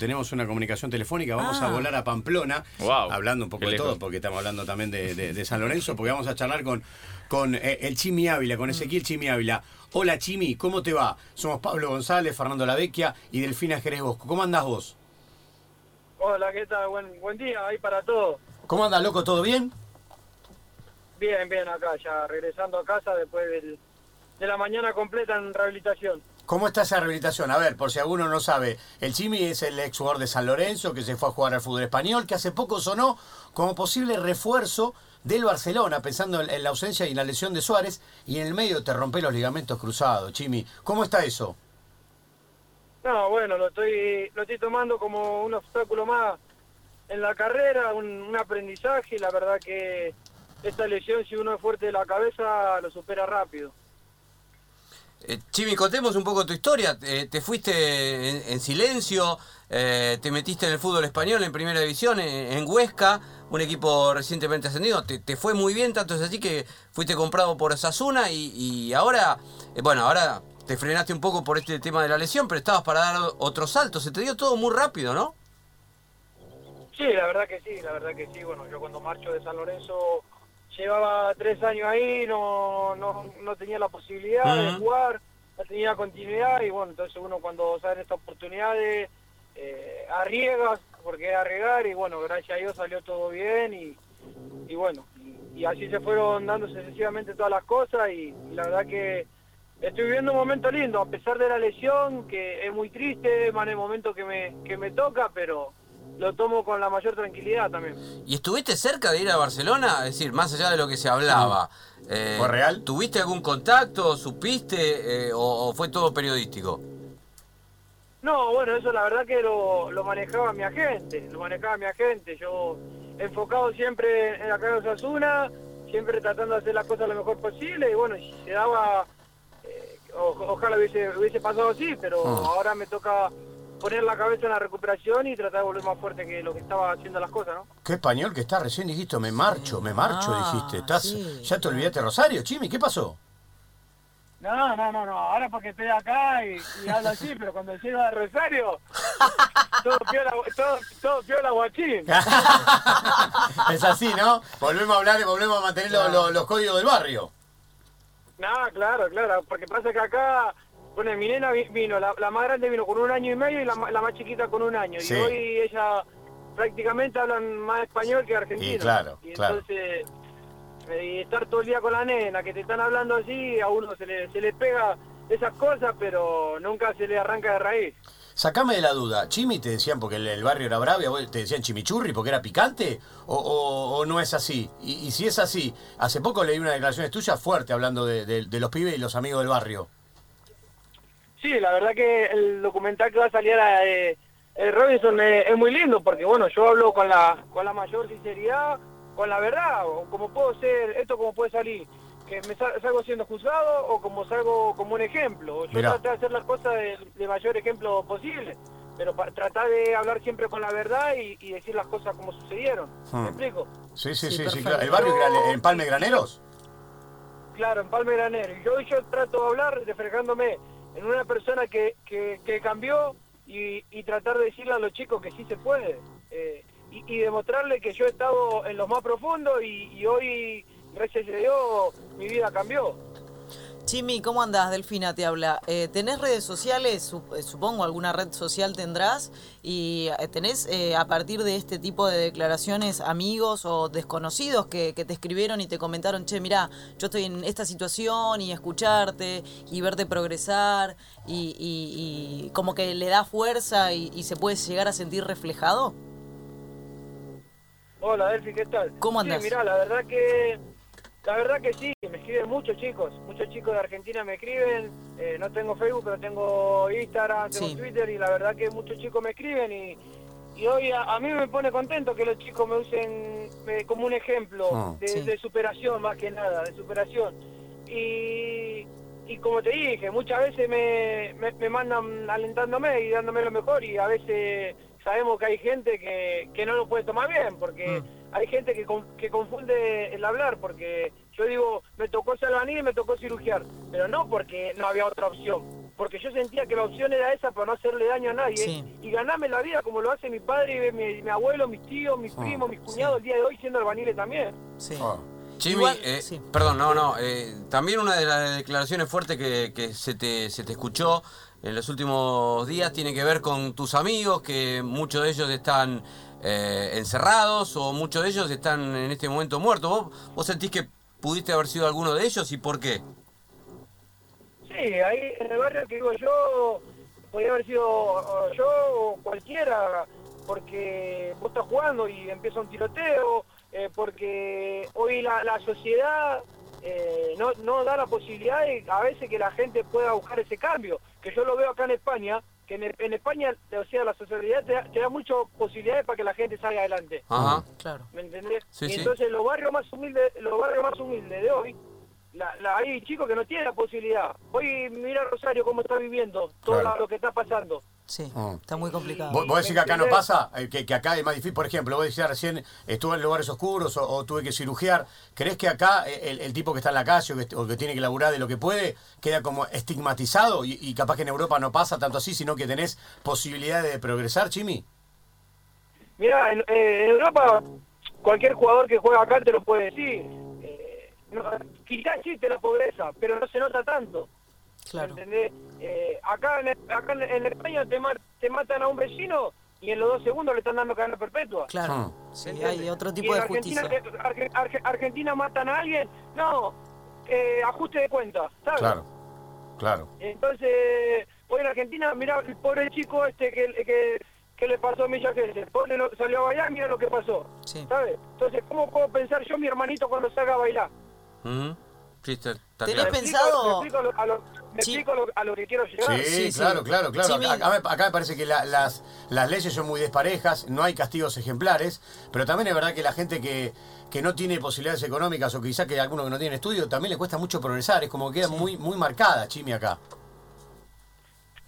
Tenemos una comunicación telefónica, vamos a Ah. volar a Pamplona, Wow, hablando un poco qué de lejos. todo, porque estamos hablando también de, de- de San Lorenzo, porque vamos a charlar con, con eh, el Chimi Ávila, con Ezequiel Chimi Ávila. Hola Chimi, ¿cómo te va? Somos Pablo González, Fernando Lavecchia y Delfina Jerez Bosco. ¿Cómo andás vos? Hola, ¿qué tal? Buen, buen día ahí para todos. ¿Cómo andás, loco? ¿Todo bien? Bien, bien acá, ya regresando a casa después del- de la mañana completa en rehabilitación. ¿Cómo está esa rehabilitación? A ver, por si alguno no sabe, el Chimi es el ex jugador de San Lorenzo que se fue a jugar al fútbol español, que hace poco sonó como posible refuerzo del Barcelona, pensando en, la ausencia y en la lesión de Suárez, y en el medio te rompe los ligamentos cruzados, Chimi. ¿Cómo está eso? No, bueno, lo estoy, lo estoy tomando como un obstáculo más en la carrera, un aprendizaje. La verdad que esta lesión, si uno es fuerte de la cabeza, lo supera rápido. Eh, Chimi, contemos un poco tu historia. Eh, te fuiste en, en silencio, eh, te metiste en el fútbol español en primera división, en, Huesca, un equipo recientemente ascendido. Te, fue muy bien, tanto es así que fuiste comprado por Osasuna y, y ahora, eh, bueno, ahora te frenaste un poco por este tema de la lesión, pero estabas para dar otro salto. Se te dio todo muy rápido, ¿no? Sí, la verdad que sí, la verdad que sí. Bueno, yo cuando marcho de San Lorenzo llevaba tres años ahí, no, no, no tenía la posibilidad de jugar, no tenía continuidad y bueno, entonces uno cuando salen estas oportunidades eh, arriesgas porque es arriesgar y bueno, gracias a Dios salió todo bien y, y bueno, y, y así se fueron dando sucesivamente todas las cosas y, y la verdad que estoy viviendo un momento lindo, a pesar de la lesión, que es muy triste, más en el momento que me, que me toca, pero lo tomo con la mayor tranquilidad también. ¿Y estuviste cerca de ir a Barcelona? Es decir, más allá de lo que se hablaba. eh, ¿Fue real? ¿Tuviste algún contacto? ¿Supiste? eh, o, o fue todo periodístico? No, bueno, eso la verdad que lo, lo manejaba mi agente, lo manejaba mi agente. Yo enfocado siempre en la casa de Osasuna, siempre tratando de hacer las cosas lo mejor posible y bueno, se daba, eh, o- ojalá hubiese, hubiese pasado así, pero Ah. ahora me toca poner la cabeza en la recuperación y tratar de volver más fuerte que lo que estaba haciendo las cosas, ¿no? Qué español que está, recién dijiste, me marcho, me marcho, Ah, dijiste. ¿Estás, sí. ¿Ya te olvidaste Rosario, Chimi? ¿Qué pasó? No, no, no, no, ahora porque estoy acá y, y hablo así, pero cuando llego a Rosario, todo piola, todo, todo piola guachín. es así, ¿no? Volvemos a hablar, volvemos a mantener lo- lo- los códigos del barrio. No, claro, claro, porque pasa que acá, bueno, mi nena vi- vino, la, la más grande vino con un año y medio y la, la más chiquita con un año. Sí. Y hoy ella prácticamente hablan más español que argentino. Y claro, Y claro. entonces, eh, y estar todo el día con la nena, que te están hablando así, a uno se le, se le pega esas cosas, pero nunca se le arranca de raíz. Sacame de la duda, ¿Chimi te decían porque el, el barrio era bravo y a vos te decían chimichurri porque era picante? ¿O, o- o no es así? Y, y si es así, hace poco leí una declaración tuya fuerte hablando de, de- de los pibes y los amigos del barrio. Sí, la verdad que el documental que va a salir a eh, eh, Robinson es, es muy lindo porque bueno, yo hablo con la con la mayor sinceridad, con la verdad, o como puedo ser, esto como puede salir, que me sal- salgo siendo juzgado o como salgo como un ejemplo. Yo Mirá. traté de hacer las cosas de, de mayor ejemplo posible, pero para tratar de hablar siempre con la verdad y, y decir las cosas como sucedieron. Hmm. ¿Me explico? Sí, sí, sí, Sí, sí, perfecto. claro. ¿El barrio era en Palme Graneros? Claro, en Palme Granero. Y yo, yo trato de hablar reflejándome en una persona que, que, cambió y, y tratar de decirle a los chicos que sí se puede. eh, y, demostrarle que yo he estado en lo más profundo y, y hoy, gracias a Dios, mi vida cambió. Chimi, ¿cómo andás? Delfina te habla. Eh, ¿Tenés redes sociales? Eh, Supongo alguna red social tendrás. ¿Y eh, tenés eh, a partir de este tipo de declaraciones amigos o desconocidos que, que te escribieron y te comentaron, che, mirá, yo estoy en esta situación y escucharte y verte progresar y, y- y como que le da fuerza y, y se puede llegar a sentir reflejado? Hola, Delphi, ¿qué tal? ¿Cómo andás? Sí, mirá, la verdad que... La verdad que sí, me escriben muchos chicos, muchos chicos de Argentina me escriben, eh, no tengo Facebook, pero tengo Instagram, tengo Sí. Twitter y la verdad que muchos chicos me escriben y, y hoy a, a mí me pone contento que los chicos me usen eh, como un ejemplo Ah. de, Sí. de superación más que nada, de superación. Y, y como te dije, muchas veces me, me, me mandan alentándome y dándome lo mejor y a veces sabemos que hay gente que, que no lo puede tomar bien porque hay gente que, con- que confunde el hablar porque yo digo, me tocó salvanir y me tocó cirugiar, pero no porque no había otra opción. porque yo sentía que la opción era esa para no hacerle daño a nadie Sí. y ganarme la vida como lo hace mi padre, mi, mi abuelo, mis tíos, mis Ah, primos, mis cuñados el día de hoy siendo albaniles también. Sí. Jimmy, Igual- eh, sí. perdón, no, no. eh, también una de las declaraciones fuertes que, que se, te, se te escuchó en los últimos días tiene que ver con tus amigos, que muchos de ellos están eh, encerrados o muchos de ellos están en este momento muertos. ¿Vos, ¿Vos sentís que pudiste haber sido alguno de ellos y por qué? Sí, ahí en el barrio que digo yo, podría haber sido yo o cualquiera, porque vos estás jugando y empieza un tiroteo, eh, porque hoy la, la sociedad eh, no, no da la posibilidad de a veces que la gente pueda buscar ese cambio, que yo lo veo acá en España, que en, en España, o sea, la sociedad te da, te da muchas posibilidades para que la gente salga adelante. Ajá. Claro. ¿Me entendés? Sí, y sí. entonces los barrios más humildes, los barrios más humildes de hoy, la, la- hay chicos que no tienen la posibilidad. Hoy mira Rosario cómo está viviendo, todo Claro. lo que está pasando. Sí, Mm. está muy complicado. ¿Vos, vos decís que acá no pasa? Eh, Que, que acá es más difícil. Por ejemplo, vos decías recién, estuve en lugares oscuros o, o tuve que cirugiar. ¿Crees que acá eh, el, el tipo que está en la calle o que, o que tiene que laburar de lo que puede queda como estigmatizado y, y capaz que en Europa no pasa tanto así, sino que tenés posibilidades de progresar, Chimi? Mira, en, eh, en Europa cualquier jugador que juega acá te lo puede decir. Eh, no, quizás existe la pobreza, pero no se nota tanto. Claro. ¿Entendés? Eh, acá en, acá en, España te, ma- te matan a un vecino y en los dos segundos le están dando cadena perpetua. Claro. Sí, ¿Entiendes? hay otro Y tipo en de Argentina, justicia. Arge- Arge- Argentina matan a alguien, no, eh, ajuste de cuenta, ¿sabes? Claro, claro. Entonces, hoy en Argentina, mira el pobre chico este que, que, que le pasó a Milla. El pobre lo- salió a bailar, mira lo que pasó. Sí. ¿Sabes? Entonces, ¿cómo puedo pensar yo, mi hermanito, cuando salga a bailar? Ujú. Sí, está, está ¿Tenés claro. ¿Me explico- pensado? ¿Me explico, a lo, me Sí. explico a lo- a lo que quiero llegar? Sí, Sí, sí. claro, claro, claro. Chimi- Acá, me- acá me parece que la- las, las leyes son muy desparejas, no hay castigos ejemplares, pero también es verdad que la gente que, que no tiene posibilidades económicas o quizá que alguno que no tiene estudio, también le cuesta mucho progresar, es como que queda muy, muy marcada, Chimi, acá.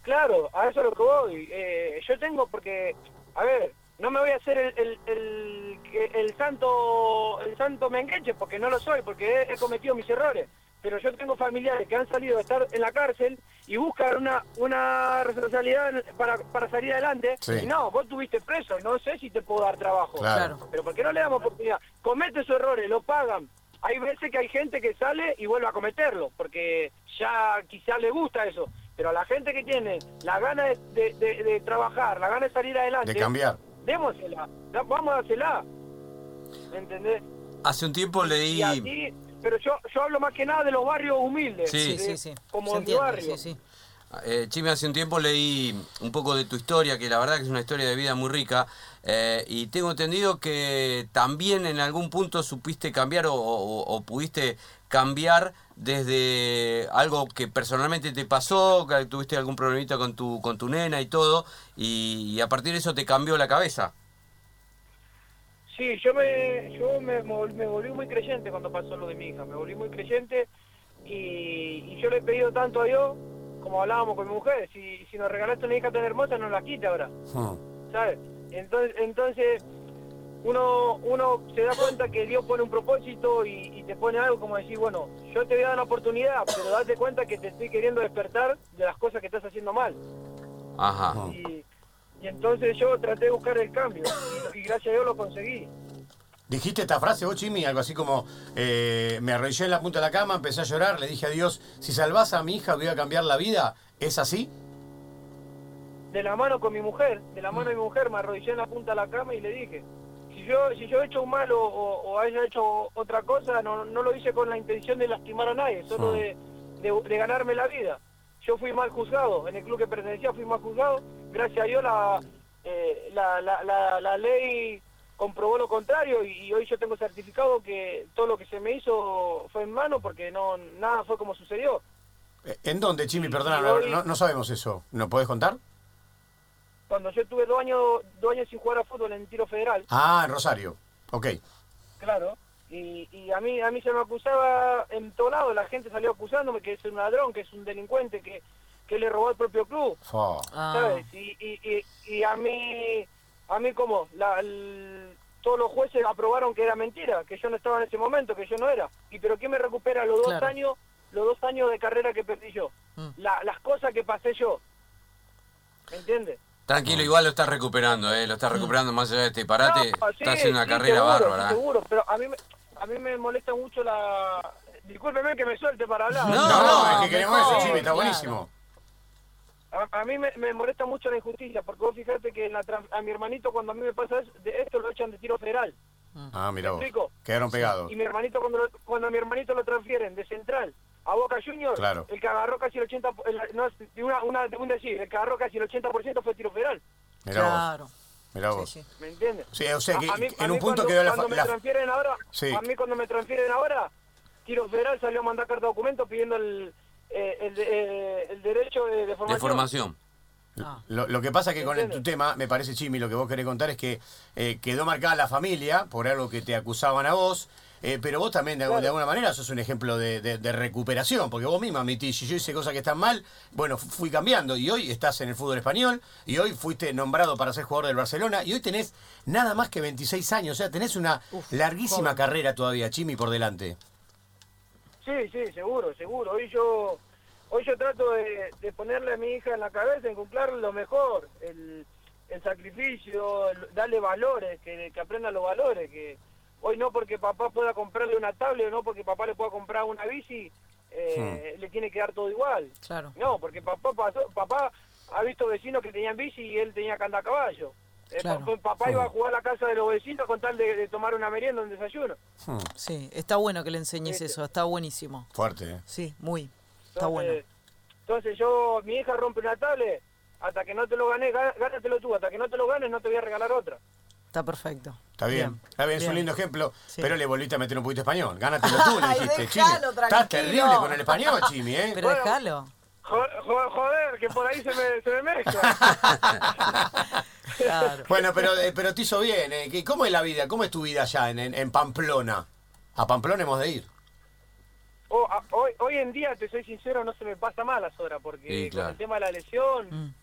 Claro, a eso es lo que voy. Eh, yo tengo porque, a ver, no me voy a hacer el, el, el, el santo el santo mengueche porque no lo soy, porque he, he cometido mis errores. Pero yo tengo familiares que han salido a estar en la cárcel y buscan una, una responsabilidad para, para salir adelante. Sí. Y no, vos tuviste preso, no sé si te puedo dar trabajo. Claro. Claro. Pero ¿por qué no le damos oportunidad? Comete sus errores, lo pagan. Hay veces que hay gente que sale y vuelve a cometerlo, porque ya quizás le gusta eso. Pero a la gente que tiene la gana de, de- de- de trabajar, la gana de salir adelante, De cambiar. Démosela, vamos a dársela. ¿Me entendés? Hace un tiempo leí... Y así, pero yo, yo hablo más que nada de los barrios humildes. Sí. Sí, de- sí, sí. Como Se mi barrio. sí, sí. Eh, Chimi, hace un tiempo leí un poco de tu historia, que la verdad que es una historia de vida muy rica, eh, y tengo entendido que también en algún punto supiste cambiar o, o- o pudiste cambiar desde algo que personalmente te pasó, que tuviste algún problemita con tu, con tu nena y todo, y, y a partir de eso te cambió la cabeza. Sí, yo me, yo me, volví muy creyente cuando pasó lo de mi hija, me volví muy creyente y, y yo le he pedido tanto a Dios, como hablábamos con mi mujer, si, si nos regalaste una hija tan hermosa, no la quite ahora, Hmm. ¿sabes? Entonces, entonces uno, uno se da cuenta que Dios pone un propósito y, y te pone algo como decir, bueno, yo te voy a dar una oportunidad, pero date cuenta que te estoy queriendo despertar de las cosas que estás haciendo mal. Ajá. Ah. Y, y entonces yo traté de buscar el cambio y, y gracias a Dios lo conseguí. Dijiste esta frase vos, Chimi, algo así como, eh, me arrodillé en la punta de la cama, empecé a llorar, le dije a Dios, si salvás a mi hija voy a cambiar la vida. ¿Es así? de la mano con mi mujer, de la mano de mi mujer, me arrodillé en la punta de la cama y le dije, si yo si yo he hecho un mal o, o- o haya hecho otra cosa, no, no lo hice con la intención de lastimar a nadie, solo Ah. de, de- de ganarme la vida. Yo fui mal juzgado, en el club que pertenecía fui mal juzgado, gracias a Dios la, eh, la, la, la, la ley comprobó lo contrario y, y hoy yo tengo certificado que todo lo que se me hizo fue en mano porque no nada fue como sucedió. Eh, ¿En dónde, Chimi? Perdona, hoy- no- no sabemos eso. ¿No podés contar? Cuando yo tuve dos años, dos años sin jugar a fútbol en tiro federal, Ah, en Rosario. Ok. Claro. Y, y a mí a mí se me acusaba en todo lado, la gente salió acusándome que es un ladrón, que es un delincuente, que, que le robó al propio club, Fo. Ah, ¿sabes? Y, y, y, y a mí, a mí como, la, el- todos los jueces aprobaron que era mentira, que yo no estaba en ese momento, que yo no era. ¿Y pero quién me recupera los dos Claro. años, los dos años de carrera que perdí yo? la- las cosas que pasé yo. ¿Me entiendes? Tranquilo, igual lo estás recuperando, ¿eh? Lo estás recuperando más allá de este parate. No, sí, estás haciendo una sí, carrera seguro, bárbara. sí, seguro, pero a mí, me, a mí me molesta mucho la... Discúlpeme que me suelte para hablar. No, No, no, es que queremos mejor, eso, Chimi, está claro. buenísimo. A, a mí me, me molesta mucho la injusticia, porque vos fíjate que en la tran- a mi hermanito cuando a mí me pasa de esto lo echan de tiro federal. Ah, mira vos. explico? Quedaron pegados. Y mi hermanito cuando, lo- cuando a mi hermanito lo transfieren de central a Boca Juniors, Claro. el que agarró casi el 80%, el- no, de una, una, de un decir, el que agarró casi el 80% fue tiro federal. Mirá vos. Claro. Mirá Sí, vos. sí. ¿Me entiendes? Sí, o sea que A- a mí- a en un punto cuando, quedó la... cuando me la- transfieren ahora, Sí. a mí cuando me transfieren ahora, Tiro Federal salió a mandar carta de documento pidiendo el, eh, el, de- eh, el derecho de, de formación. De formación. Ah. Lo, lo que pasa es que con el- tu tema, me parece, Chimi, lo que vos querés contar es que eh, quedó marcada la familia por algo que te acusaban a vos, eh, pero vos también de, algu- de alguna manera sos un ejemplo de, de- de recuperación, porque vos misma admitís, si yo hice cosas que están mal, bueno, fu- fui cambiando y hoy estás en el fútbol español y hoy fuiste nombrado para ser jugador del Barcelona y hoy tenés nada más que 26 años, o sea, tenés una larguísima joven. carrera todavía, Chimi, por delante. Sí, sí, seguro, seguro. Hoy yo hoy yo trato de, de ponerle a mi hija en la cabeza, en cumplir lo mejor, el, el sacrificio, el- darle valores, que, que aprenda los valores, que hoy no porque papá pueda comprarle una tablet o no porque papá le pueda comprar una bici, eh, le tiene que dar todo igual. Claro. No, porque papá pasó, papá ha visto vecinos que tenían bici y él tenía que andar a caballo. Eh, Claro. papá, iba a jugar a la casa de los vecinos con tal de, de tomar una merienda, un desayuno. Hmm, Sí, está bueno que le enseñes Este- eso, está buenísimo. fuerte, ¿eh? Sí, muy. Está Entonces, bueno. Entonces yo, mi hija rompe una tablet, hasta que no te lo ganes, gá- gánatelo tú, hasta que no te lo ganes no te voy a regalar otra. Está perfecto. Está bien, está bien, es un bien. lindo ejemplo, Sí. pero le volviste a meter un poquito de español. Gánatelo tú, le dijiste, déjalo. Estás terrible con el español, Chimi, ¿eh? Pero Bueno. déjalo. Jo- jo- Joder, que por ahí se me, se me mezcla. Claro. Bueno, pero, eh, pero te hizo bien. ¿eh? ¿Qué- ¿Cómo es la vida? ¿Cómo es tu vida allá en, en, en Pamplona? A Pamplona hemos de ir. O- a- hoy, hoy en día, te soy sincero, no se me pasa mal las horas, porque Sí, claro. con el tema de la lesión, Mm.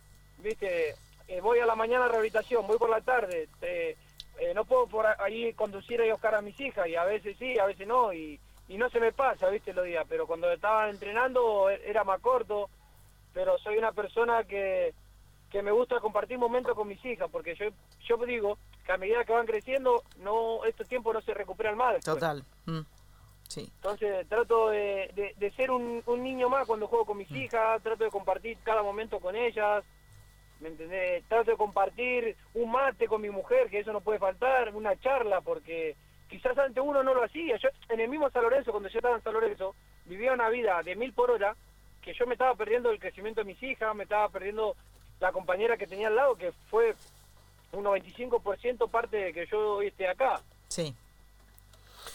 viste, eh, voy a la mañana a rehabilitación, voy por la tarde, eh, eh, no puedo por ahí conducir y buscar a mis hijas, y a veces sí, a veces no, y, y no se me pasa, viste, los días, pero cuando estaban entrenando e- era más corto, pero soy una persona que, que me gusta compartir momentos con mis hijas, porque yo, yo digo que a medida que van creciendo, no estos tiempos no se recuperan más. después. Total. Mm. Sí. Entonces trato de, de- de ser un, un niño más cuando juego con mis hijas, trato de compartir cada momento con ellas, ¿me entendés? Trato de compartir un mate con mi mujer, que eso no puede faltar, una charla, porque quizás antes uno no lo hacía. Yo en el mismo San Lorenzo, cuando yo estaba en San Lorenzo, vivía una vida de mil por hora, que yo me estaba perdiendo el crecimiento de mis hijas, me estaba perdiendo la compañera que tenía al lado, que fue un 95% parte de que yo hoy esté acá. Sí.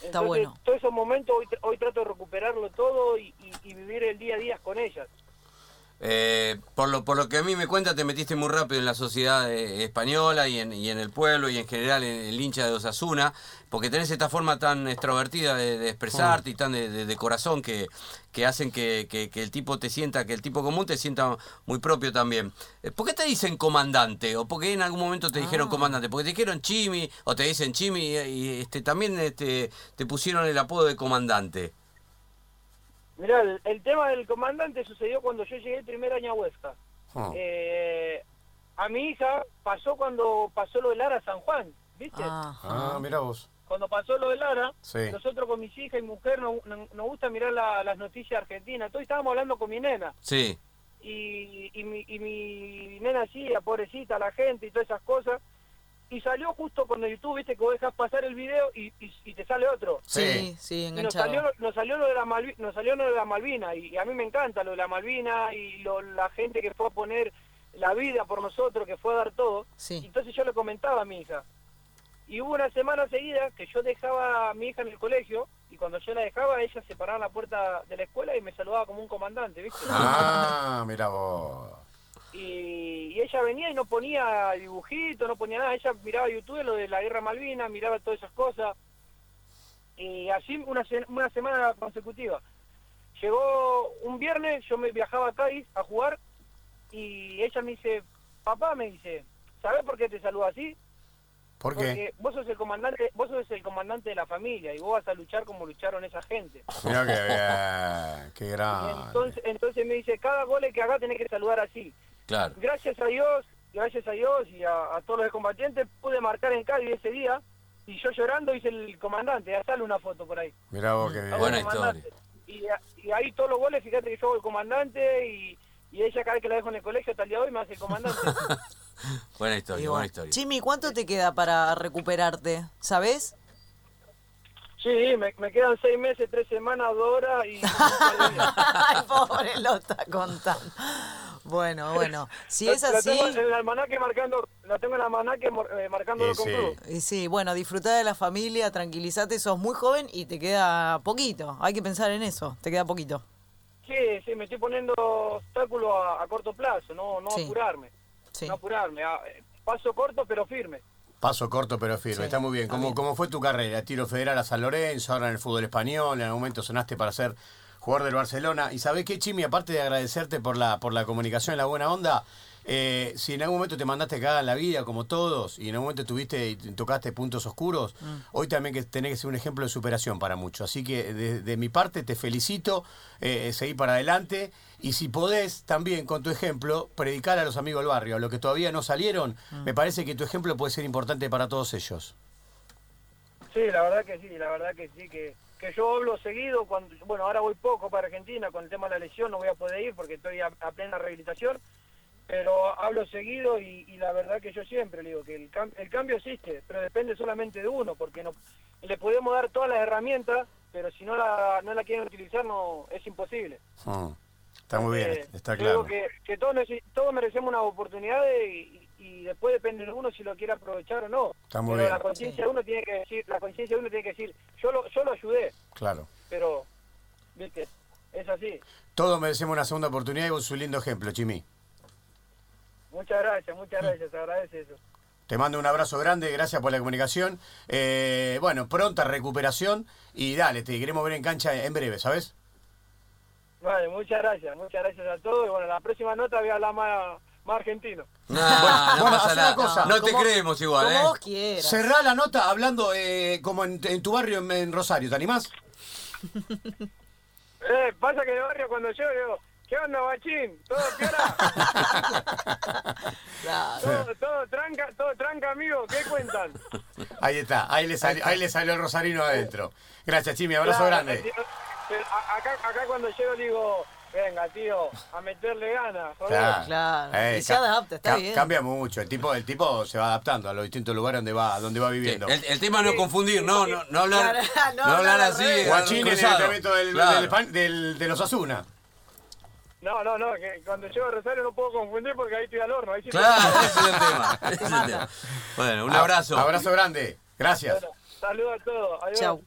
Entonces, bueno. Todos esos momentos hoy, hoy trato de recuperarlo todo y, y- y vivir el día a día con ellas. Eh, por, lo, por lo que a mí me cuenta, te metiste muy rápido en la sociedad eh, española y en, y en el pueblo y en general en el hincha de Osasuna, porque tenés esta forma tan extrovertida de, de expresarte y tan de, de- de corazón que, que hacen que, que- que el tipo te sienta, que el tipo común te sienta muy propio también. Eh, ¿Por qué te dicen comandante? ¿O por qué en algún momento te dijeron Ah. comandante? ¿Porque te dijeron Chimi o te dicen Chimi y, y, este, también este, te pusieron el apodo de comandante? Mirá, el, el tema del comandante sucedió cuando yo llegué el primer año a Huesca. Oh. Eh, a mi hija pasó cuando pasó lo de Lara San Juan, ¿viste? Ah, mira vos. Cuando pasó lo de Lara, Sí. nosotros con mis hijas y mujer nos, nos- nos gusta mirar la- las noticias argentinas. Entonces estábamos hablando con mi nena. Sí. y, y, mi, y mi nena así, pobrecita, la gente y todas esas cosas. Y salió justo cuando YouTube, viste, que vos dejas pasar el video y, y, y te sale otro. Sí, sí, Y nos enganchado. salió, nos salió lo de la Malvi- nos salió lo de la Malvina y, y a mí me encanta lo de la Malvina y lo- la gente que fue a poner la vida por nosotros, que fue a dar todo. Sí. Entonces yo le comentaba a mi hija. Y hubo una semana seguida que yo dejaba a mi hija en el colegio y cuando yo la dejaba ella se paraba en la puerta de la escuela y me saludaba como un comandante, ¿viste? Ah, mira vos. Y, y ella venía y no ponía dibujitos, no ponía nada, ella miraba YouTube lo de la guerra Malvina, miraba todas esas cosas, y así una, una semana consecutiva. Llegó un viernes, yo me viajaba a Cádiz a jugar, y ella me dice, papá me dice, ¿sabes por qué te saludo así? ¿Por qué? Porque vos sos el comandante, vos sos el comandante de la familia y vos vas a luchar como lucharon esa gente. Mirá que bien, qué grande. Entonces, entonces me dice, cada gol que haga tenés que saludar así. Claro. Gracias a Dios, gracias a Dios y a, a todos los combatientes pude marcar en Cádiz ese día y yo llorando hice el comandante, ya sale una foto por ahí. Mirá vos qué bien. Buena el comandante. Y, y ahí todos los goles, fíjate que yo hago el comandante y, y ella cada vez que la dejo en el colegio hasta el día de hoy me hace el comandante. Buena historia, Y buena historia. Jimmy, ¿cuánto te queda para recuperarte? ¿Sabes? Sí, me, me quedan seis meses, tres semanas, dos horas y... Ay, pobre, lo está contando. Bueno, bueno, si es La- la así, tengo en el almanaque marcando, la tengo en el almanaque eh, marcándolo Sí, con sí. y sí, bueno, disfrutar de la familia, tranquilízate, sos muy joven y te queda poquito. Hay que pensar en eso, te queda poquito. Sí, sí, me estoy poniendo obstáculos a, a corto plazo, no, no Sí. apurarme. Sí. No apurarme, a- eh, paso corto pero firme. Paso corto pero firme, Sí, está muy bien. ¿Cómo. ¿Cómo fue tu carrera? Tiro federal a San Lorenzo, ahora en el fútbol español, en algún momento sonaste para ser jugador del Barcelona. Y sabés qué, Chimi, aparte de agradecerte por la, por la comunicación, la buena onda, eh, si en algún momento te mandaste cagada en la vida, como todos, y en algún momento tuviste y tocaste puntos oscuros, Mm. hoy también que tenés que ser un ejemplo de superación para muchos. Así que de, de mi parte te felicito, eh, seguí para adelante, y si podés también con tu ejemplo predicar a los amigos del barrio, a los que todavía no salieron, Mm. me parece que tu ejemplo puede ser importante para todos ellos. Sí, la verdad que sí, la verdad que sí, que, que yo hablo seguido, cuando bueno, ahora voy poco para Argentina con el tema de la lesión, no voy a poder ir porque estoy a, a plena rehabilitación, pero hablo seguido y, y la verdad que yo siempre le digo que el, cam- el cambio existe, pero depende solamente de uno, porque no le podemos dar todas las herramientas, pero si no la, no la quieren utilizar no es imposible. Mm. Está muy bien, Eh, está claro. digo que, que todos, todos merecemos una oportunidad y, y después depende de uno si lo quiere aprovechar o no. Está muy pero bien. la conciencia de uno tiene que decir, la conciencia de uno tiene que decir, yo lo, yo lo ayudé, Claro. pero, viste, es así. Todos merecemos una segunda oportunidad y vos un lindo ejemplo, Chimi. Muchas gracias, muchas gracias, se agradece eso. Te mando un abrazo grande, gracias por la comunicación. Eh, bueno, pronta recuperación y dale, te queremos ver en cancha en breve, ¿sabes? Vale, muchas gracias, muchas gracias a todos y bueno, la próxima nota voy a hablar más, más argentino. No, no bueno, pasa haz una nada. cosa, no te como- creemos igual, Como ¿eh? vos quieras. Cerrá la nota hablando eh, como en, en tu barrio en, en Rosario, ¿te animás? Eh, pasa que en el barrio cuando yo digo, ¿qué onda, bachín? ¿Todo piola? Claro. todo, todo tranca, todo tranca, amigo, ¿qué cuentan? Ahí está, ahí le salió, ahí le salió el rosarino adentro. Gracias, Chimi, abrazo Claro, grande. eh, eh, Acá, acá cuando llego digo, venga, tío, a meterle ganas. Claro. Claro, y se ca- adapta, está ca- bien. Cambia mucho, el tipo, el tipo se va adaptando a los distintos lugares donde va, donde va Sí, viviendo. El, el tema es no confundir, no, no, no hablar, Claro, no, no hablar así. Guachín en el del, Claro. del, Espa- del- de los Asuna. No, no, no, que cuando llego a Rosario no puedo confundir porque ahí estoy al horno. Ahí sí Claro, ese es el tema. ese es el tema. Bueno, un abrazo. Abrazo grande. Gracias. Bueno, saludos a todos. Adiós. Chau.